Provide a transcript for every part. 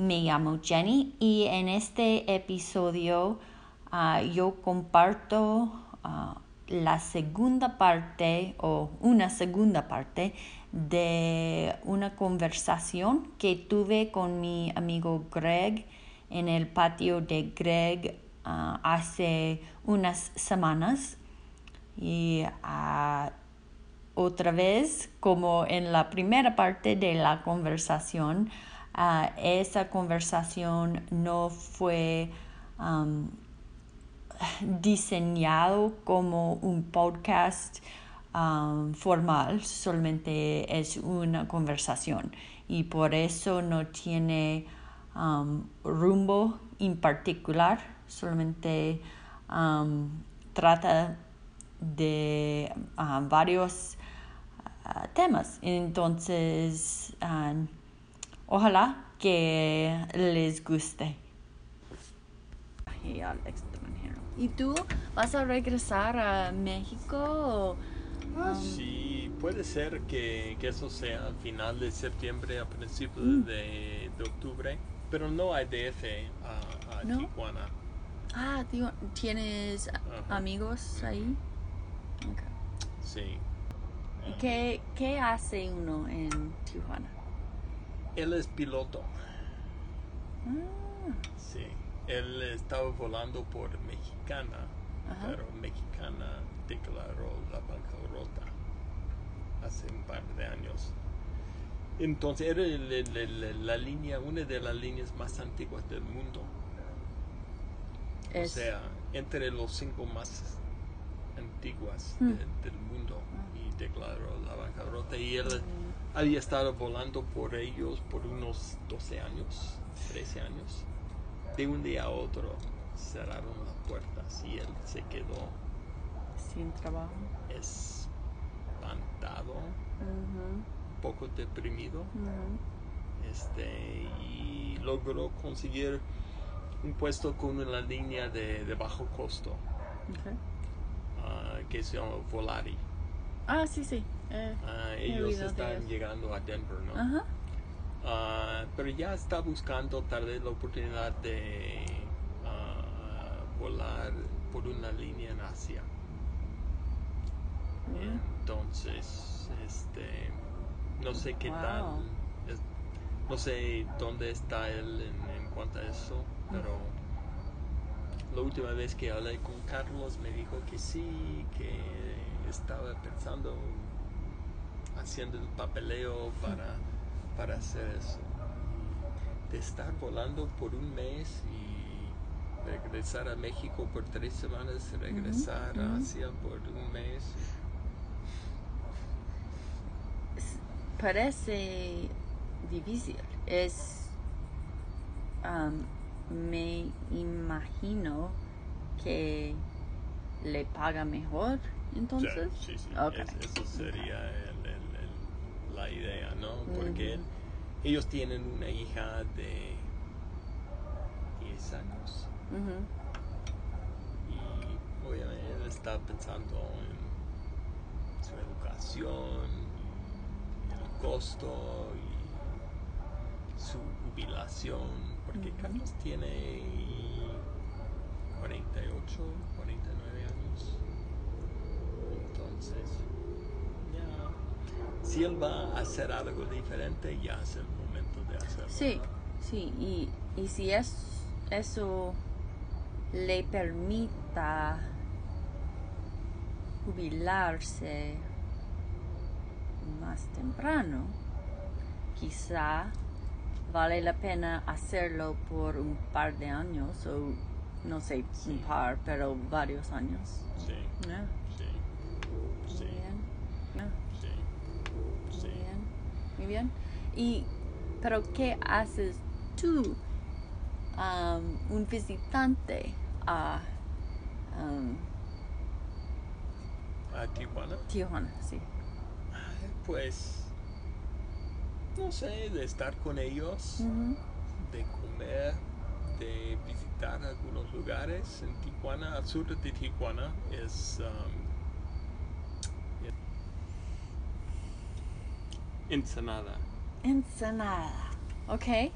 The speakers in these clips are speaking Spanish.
Me llamo Jenny y en este episodio ah, yo comparto ah, la segunda parte o una segunda parte de una conversación que tuve con mi amigo Greg en el patio de Greg ah, hace unas semanas. Y otra vez como en la primera parte de la conversación Esa conversación no fue diseñado como un podcast formal, solamente es una conversación y por eso no tiene rumbo en particular, solamente trata de varios ah, temas. Entonces, Ojalá que les guste. Y al extranjero. ¿Y tú vas a regresar a México? Ah, um, sí, puede ser que, eso sea al final de septiembre, a principios mm. de, octubre, pero no hay DF a, Tijuana. Ah, ¿tienes amigos ahí? Sí. ¿Qué, ¿Qué hace uno en Tijuana? Él es piloto. Ah. Sí. Él estaba volando por Mexicana, pero Mexicana declaró la bancarrota hace un par de años. Entonces era la línea, una de las líneas más antiguas del mundo. O sea, entre los cinco más antiguas hmm. del mundo ah. y declaró la bancarrota y él mm había estado volando por ellos por unos 12 años, 13 años. De un día a otro cerraron las puertas y él se quedó sin trabajo, espantado, un poco deprimido. Este, y logró conseguir un puesto con una línea de, bajo costo ah, que se llama Volari. Ah, sí, sí. Eh, ah, ellos están llegando a Denver, ¿no? Ah, pero ya está buscando tal vez la oportunidad de ah, volar por una línea en Asia. Entonces, este, no sé qué tal, no sé dónde está él en, cuanto a eso, pero la última vez que hablé con Carlos me dijo que sí, que estaba pensando haciendo el papeleo para, para hacer eso. De estar volando por un mes y regresar a México por tres semanas, regresar a Asia por un mes. Parece difícil. Es. me imagino que le paga mejor entonces. Sí, sí, eso sería la idea, ¿no? Porque ellos tienen una hija de 10 años. Y obviamente él está pensando en su educación, el costo y su jubilación, porque Carlos tiene 48, 49 años. Entonces, si él va a hacer algo diferente, ya es el momento de hacerlo. Sí, sí, y, y si es, eso le permita jubilarse más temprano, quizá vale la pena hacerlo por un par de años o no sé, un par, pero varios años. Sí. Sí. sí. Muy bien. Y, pero ¿qué haces tú um, un visitante a um, a Tijuana. Tijuana? Sí. Pues, no sé, de estar con ellos, de comer, de visitar algunos lugares en Tijuana, al sur de Tijuana es um, Ensenada. Ensenada. Ok.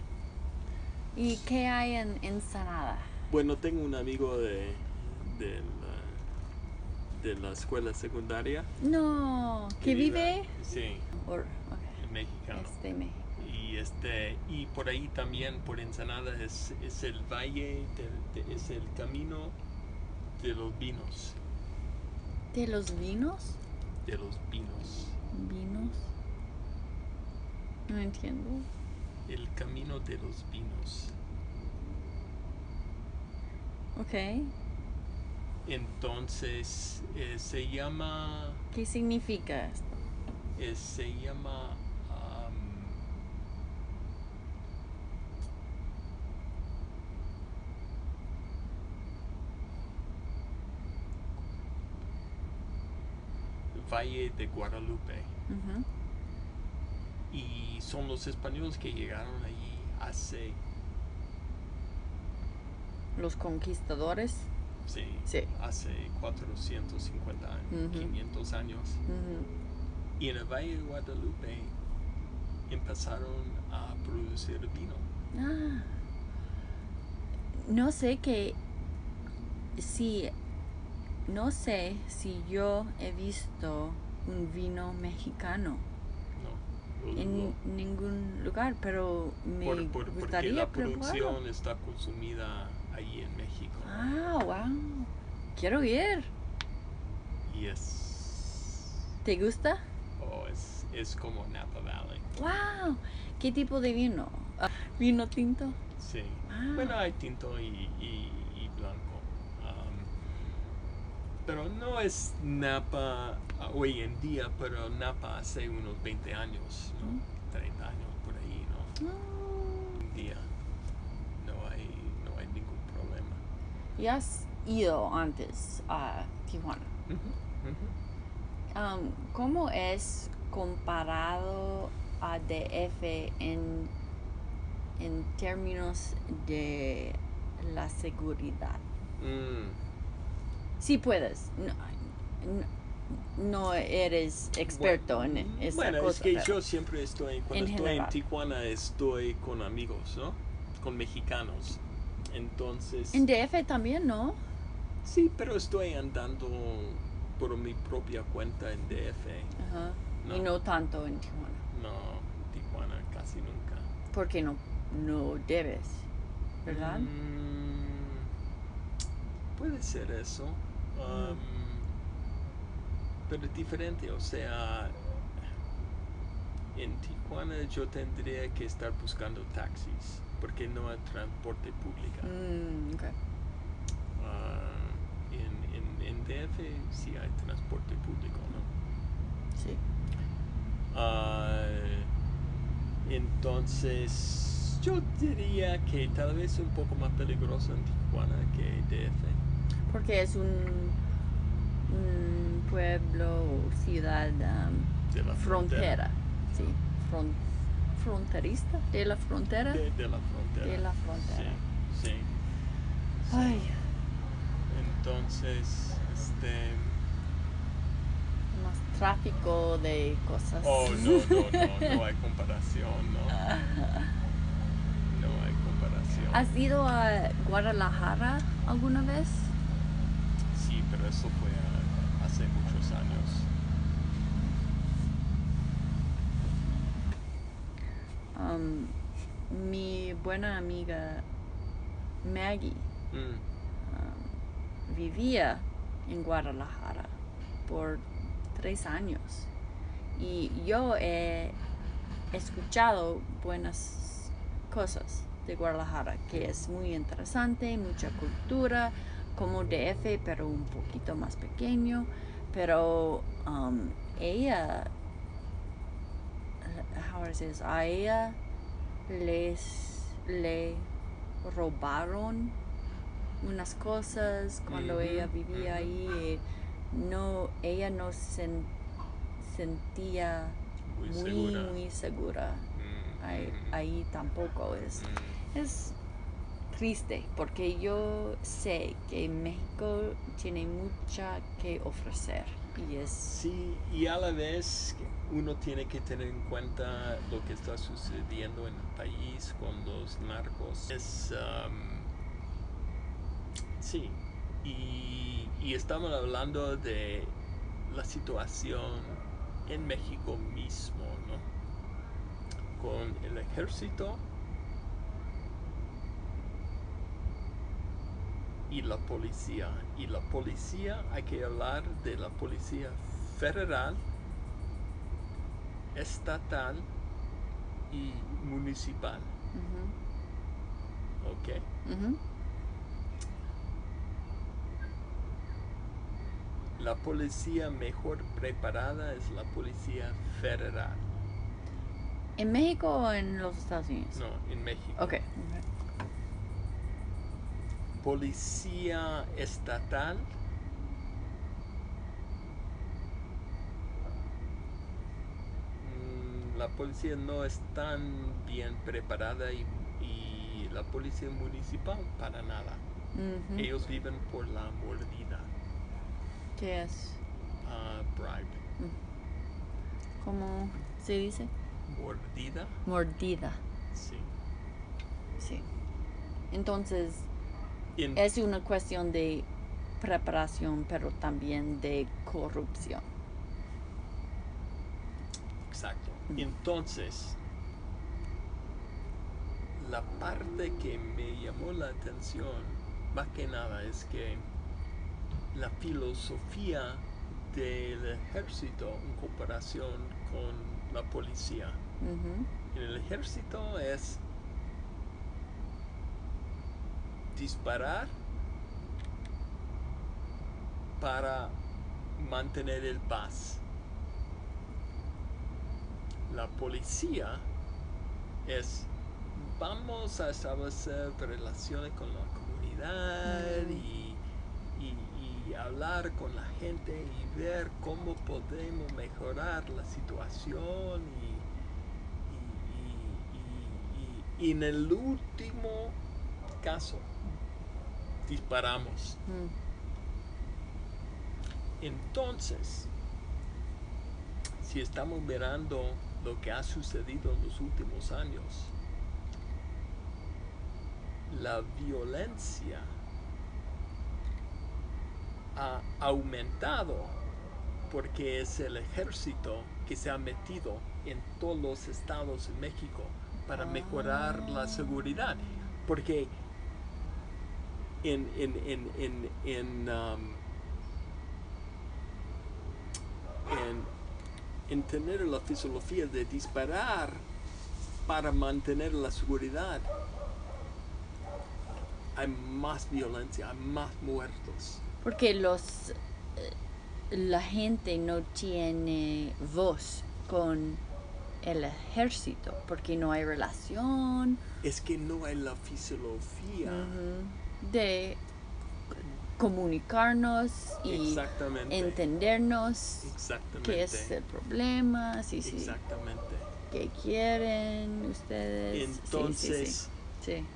¿Y qué hay en Ensenada? Bueno, tengo un amigo de, de, la, de la escuela secundaria. No. ¿Que vive? Sí, Or, ok. mexicano. Es de México. Y este y por ahí también por Ensenada es, es el valle de- es el camino de los vinos ¿De los vinos? de los vinos ¿Vinos? No entiendo. el camino de los vinos Ok. entonces eh, se llama ¿Qué significa esto? eh, se llama am, Valle de Guadalupe. Y son los españoles que llegaron allí hace Los conquistadores. sí, Sí. hace 450 años, Ujú. 500 años y en el Valle de Guadalupe empezaron a producir vino. Ah. No sé que si no sé si yo he visto un vino mexicano en ningún lugar, pero me por- por- porque gustaría la probarlo. producción está consumida allí en México Ah, wow. Quiero ir. y es, ¿Te gusta? oh, es, es como Napa Valley. Wow. ¿Qué tipo de vino? Ah, ¿Vino tinto? Sí. Ah. Bueno, hay tinto y, y- y blanco. Pero no es Napa hoy en día, pero Napa hace unos 20 años, ¿no? Mm. 30 años por ahí, ¿no? Hoy en día no hay, no hay ningún problema. ¿Y has ido antes a Tijuana? Um, ¿Cómo es comparado a DF en, en términos de la seguridad? Mm, Si puedes. No, no- no eres experto bueno, en esa Bueno, cosa. es que yo siempre estoy, cuando En estoy en. Tijuana, estoy con amigos, ¿no? Con mexicanos. Entonces... En DF también, ¿no? Sí, pero estoy andando por mi propia cuenta en DF. Ajá. No. Y no tanto en Tijuana. No, Tijuana casi nunca. Porque no, no debes, ¿verdad? Mm, puede ser eso. Um, Pero es diferente, o sea, en Tijuana yo tendría que estar buscando taxis porque no hay transporte público. Mm, en, en, en DF sí hay transporte público, ¿no? Sí. Ah, entonces, yo diría que tal vez un poco más peligroso en Tijuana que DF. Porque es un, un pueblo o ciudad um, De la frontera. Sí, fron- fronterista. De la frontera. De, de la frontera. De la frontera. Sí, sí. Ay, Entonces, este. más tráfico de cosas. Oh, no, no, no, no hay comparación, ¿no? No hay comparación. ¿Has ido a Guadalajara alguna vez? Eso fue hace muchos años. Um, mi buena amiga Maggie Mm, um, vivía en Guadalajara por tres años y yo he escuchado buenas cosas de Guadalajara, que es muy interesante, mucha cultura, como DF, pero un poquito más pequeño. Pero um, ella, how is this? a ella les, le robaron unas cosas cuando ella vivía ahí. eh, no, ella no sen- sentía Muy muy, segura. muy segura. Mm, Ahí, mm, ahí tampoco es. mm. Es triste porque yo sé que México tiene mucha que ofrecer y es Sí, y a la vez uno tiene que tener en cuenta lo que está sucediendo en el país con los narcos. Es, am, sí, y, y estamos hablando de la situación en México mismo, ¿no? Con el ejército y la policía. Y la policía, hay que hablar de la policía federal, estatal y municipal. ¿Ok? La policía mejor preparada es la policía federal. ¿En México o en los Estados Unidos? No, en México. Ok. Policía estatal. mm, La policía no es tan bien preparada y, y la policía municipal para nada. Ellos viven por la mordida, ¿Qué es? ah, bribe. ¿Cómo se dice? Mordida, Mordida. sí. Sí. Entonces, Es una cuestión de preparación, pero también de corrupción. Exacto. Mm. Entonces, la parte que me llamó la atención, más que nada, es que la filosofía del ejército en comparación con la policía. En el ejército es disparar para mantener el paz. La policía es vamos a establecer relaciones con la comunidad Mm. y, y- y hablar con la gente y ver cómo podemos mejorar la situación y en el último caso disparamos. Entonces, si estamos mirando lo que ha sucedido en los últimos años, la violencia ha aumentado porque es el ejército que se ha metido en todos los estados en México para mejorar la seguridad. Porque en, en, en, en, en, um, en, en tener la filosofía de disparar para mantener la seguridad, hay más violencia, hay más muertos. Porque los eh, la gente no tiene voz con el ejército porque no hay relación Es que no hay la filosofía. ujú, de comunicarnos y entendernos Exactamente. qué es el problema, sí, sí, Exactamente. qué quieren ustedes. Sí, sí, sí, Entonces, sí.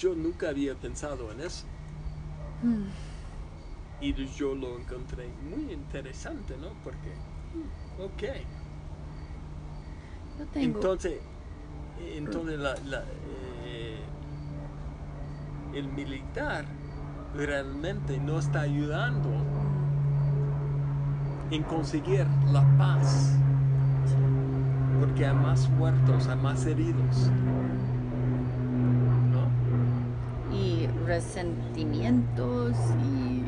yo nunca había pensado en eso. Mm, Y yo lo encontré muy interesante, ¿no? Porque, mm, ok. Yo tengo Entonces, entonces la, la, eh, el militar realmente no está ayudando en conseguir la paz. Porque hay más muertos, hay más heridos. ¿No? y resentimientos y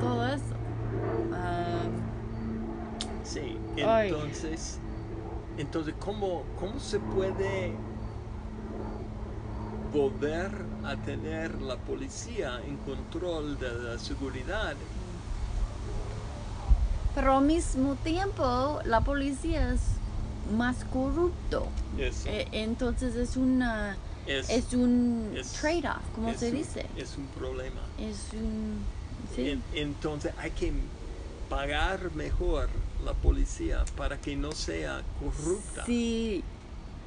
todo eso. Ah, Sí, Ay. entonces, entonces ¿cómo, ¿cómo se puede volver a tener la policía en control de la seguridad? pero al mismo tiempo la policía es más corrupto. Eso. E- Entonces es una Es- es un trade-off, como se un- dice. Es un problema. Es un sí. En- entonces hay que pagar mejor la policía para que no sea corrupta. Sí,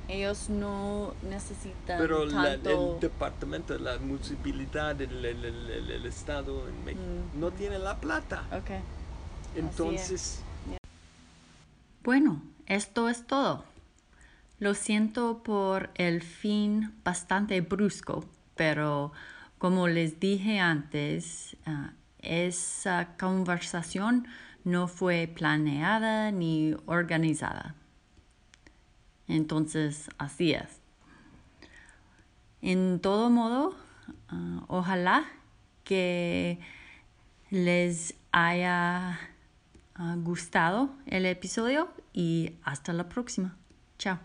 ellos no necesitan Pero la- tanto. el departamento, la municipalidad, el, el- el- el- el estado en México Mm. no tiene la plata. Okay. Entonces, Bueno, esto es todo. Lo siento por el fin bastante brusco, pero como les dije antes, ah, esa conversación no fue planeada ni organizada. Entonces, así es. En todo modo, ah, ojalá que les haya ah, gustado el episodio y hasta la próxima. Chao.